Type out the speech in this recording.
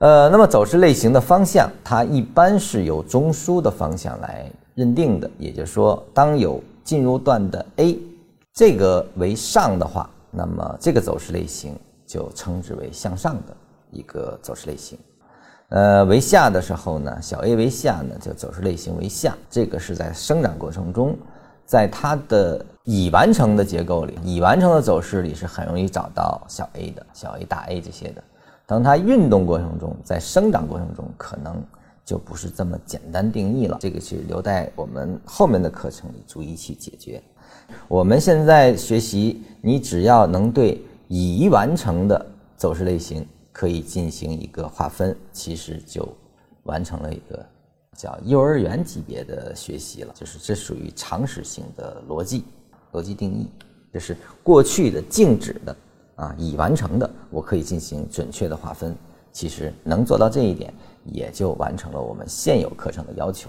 呃，那么走势类型的方向，它一般是由中枢的方向来认定的。也就是说，当有进入段的 A 这个为上的话，那么这个走势类型就称之为向上的一个走势类型。呃，为下的时候呢，小 a 为下呢，就走势类型为下。这个是在生长过程中，在它的已完成的结构里，已完成的走势里是很容易找到小 a 的，小 a 大 A 这些的。当它运动过程中，在生长过程中，可能就不是这么简单定义了。这个是留待我们后面的课程里逐一去解决。我们现在学习，你只要能对已完成的走势类型。可以进行一个划分，其实就完成了一个叫幼儿园级别的学习了。就是这属于常识性的逻辑逻辑定义，这是过去的静止的啊已完成的，我可以进行准确的划分。其实能做到这一点，也就完成了我们现有课程的要求。